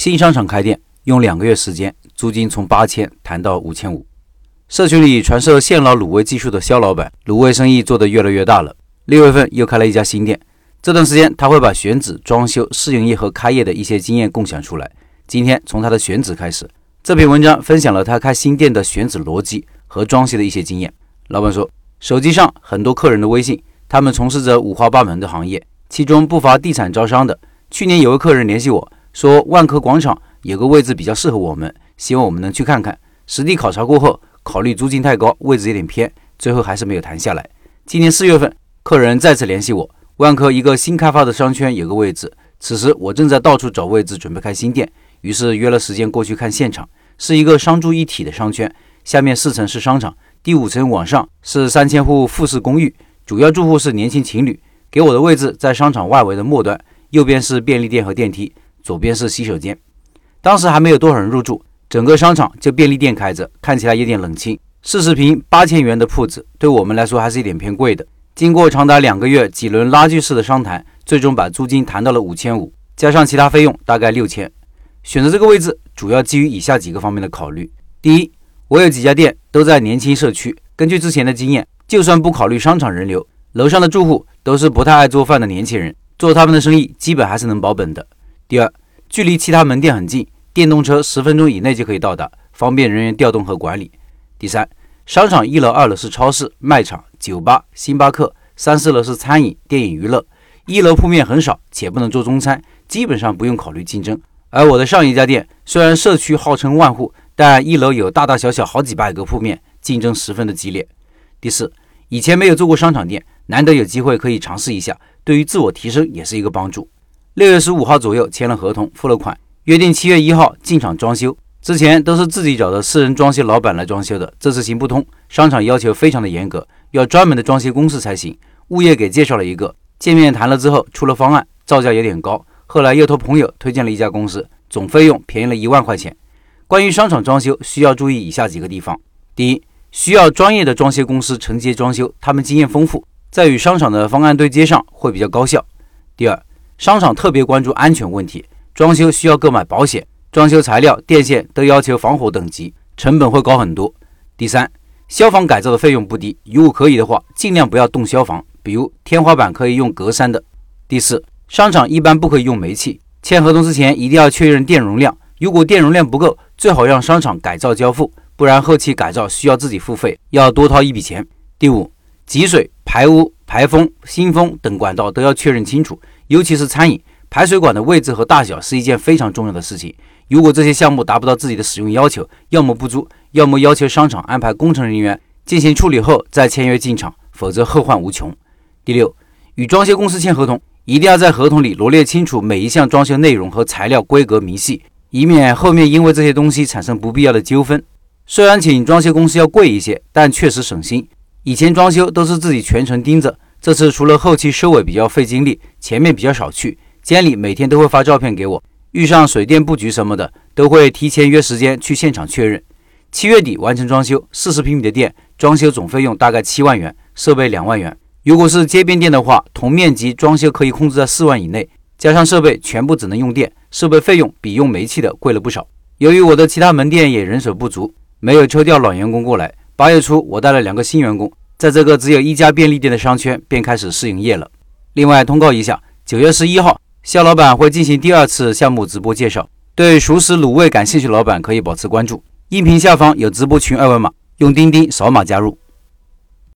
新商场开店用两个月时间，租金从八千谈到五千五。社群里传授现捞卤味技术的肖老板，卤味生意做得越来越大了。六月份又开了一家新店，这段时间他会把选址、装修、试营业和开业的一些经验共享出来。今天从他的选址开始，这篇文章分享了他开新店的选址逻辑和装修的一些经验。老板说，手机上很多客人的微信，他们从事着五花八门的行业，其中不乏地产招商的。去年有位客人联系我说，万科广场有个位置比较适合我们，希望我们能去看看。实地考察过后。考虑租金太高，位置有点偏，最后还是没有谈下来。今年四月份，客人再次联系我，万科一个新开发的商圈有个位置。此时我正在到处找位置，准备开新店，于是约了时间过去看现场。是一个商住一体的商圈，下面四层是商场，第五层往上是三千户复式公寓，主要住户是年轻情侣。给我的位置在商场外围的末端，右边是便利店和电梯，左边是洗手间。当时还没有多少人入住。整个商场就便利店开着，看起来有点冷清。四十平八千元的铺子，对我们来说还是有点偏贵的。经过长达两个月几轮拉锯式的商谈，最终把租金谈到了五千五，加上其他费用大概六千。选择这个位置主要基于以下几个方面的考虑：第一，我有几家店都在年轻社区，根据之前的经验，就算不考虑商场人流，楼上的住户都是不太爱做饭的年轻人，做他们的生意基本还是能保本的。第二，距离其他门店很近。电动车十分钟以内就可以到达，方便人员调动和管理。第三，商场一楼、二楼是超市、卖场、酒吧、星巴克，三四楼是餐饮、电影、娱乐。一楼铺面很少，且不能做中餐，基本上不用考虑竞争。而我的上一家店虽然社区号称万户，但一楼有大大小小好几百个铺面，竞争十分的激烈。第四，以前没有做过商场店，难得有机会可以尝试一下，对于自我提升也是一个帮助。六月十五号左右签了合同，付了款。约定七月一号进场装修，之前都是自己找的私人装修老板来装修的，这次行不通，商场要求非常的严格，要专门的装修公司才行。物业给介绍了一个，见面谈了之后出了方案，造价有点高，后来又托朋友推荐了一家公司，总费用便宜了一万块钱。关于商场装修需要注意以下几个地方：第一，需要专业的装修公司承接装修，他们经验丰富，在与商场的方案对接上会比较高效。第二，商场特别关注安全问题。装修需要购买保险，装修材料、电线都要求防火等级，成本会高很多。第三，消防改造的费用不低，如果可以的话，尽量不要动消防，比如天花板可以用格栅的。第四，商场一般不可以用煤气，签合同之前一定要确认电容量，如果电容量不够，最好让商场改造交付，不然后期改造需要自己付费，要多掏一笔钱。第五，集水、排污、排风、新风等管道都要确认清楚，尤其是餐饮。排水管的位置和大小是一件非常重要的事情。如果这些项目达不到自己的使用要求，要么不租，要么要求商场安排工程人员进行处理后再签约进场，否则后患无穷。第六，与装修公司签合同，一定要在合同里罗列清楚每一项装修内容和材料规格明细，以免后面因为这些东西产生不必要的纠纷。虽然请装修公司要贵一些，但确实省心。以前装修都是自己全程盯着，这次除了后期收尾比较费精力，前面比较少去。监理每天都会发照片给我，遇上水电布局什么的，都会提前约时间去现场确认。七月底完成装修，四十平米的店，装修总费用大概七万元，设备两万元。如果是街边店的话，同面积装修可以控制在四万以内，加上设备全部只能用电，设备费用比用煤气的贵了不少。由于我的其他门店也人手不足，没有抽调老员工过来。八月初，我带了两个新员工，在这个只有一家便利店的商圈便开始试营业了。另外通告一下，九月十一号。肖老板会进行第二次项目直播介绍，对熟食卤味感兴趣的老板可以保持关注。音频下方有直播群二维码，用钉钉扫码加入。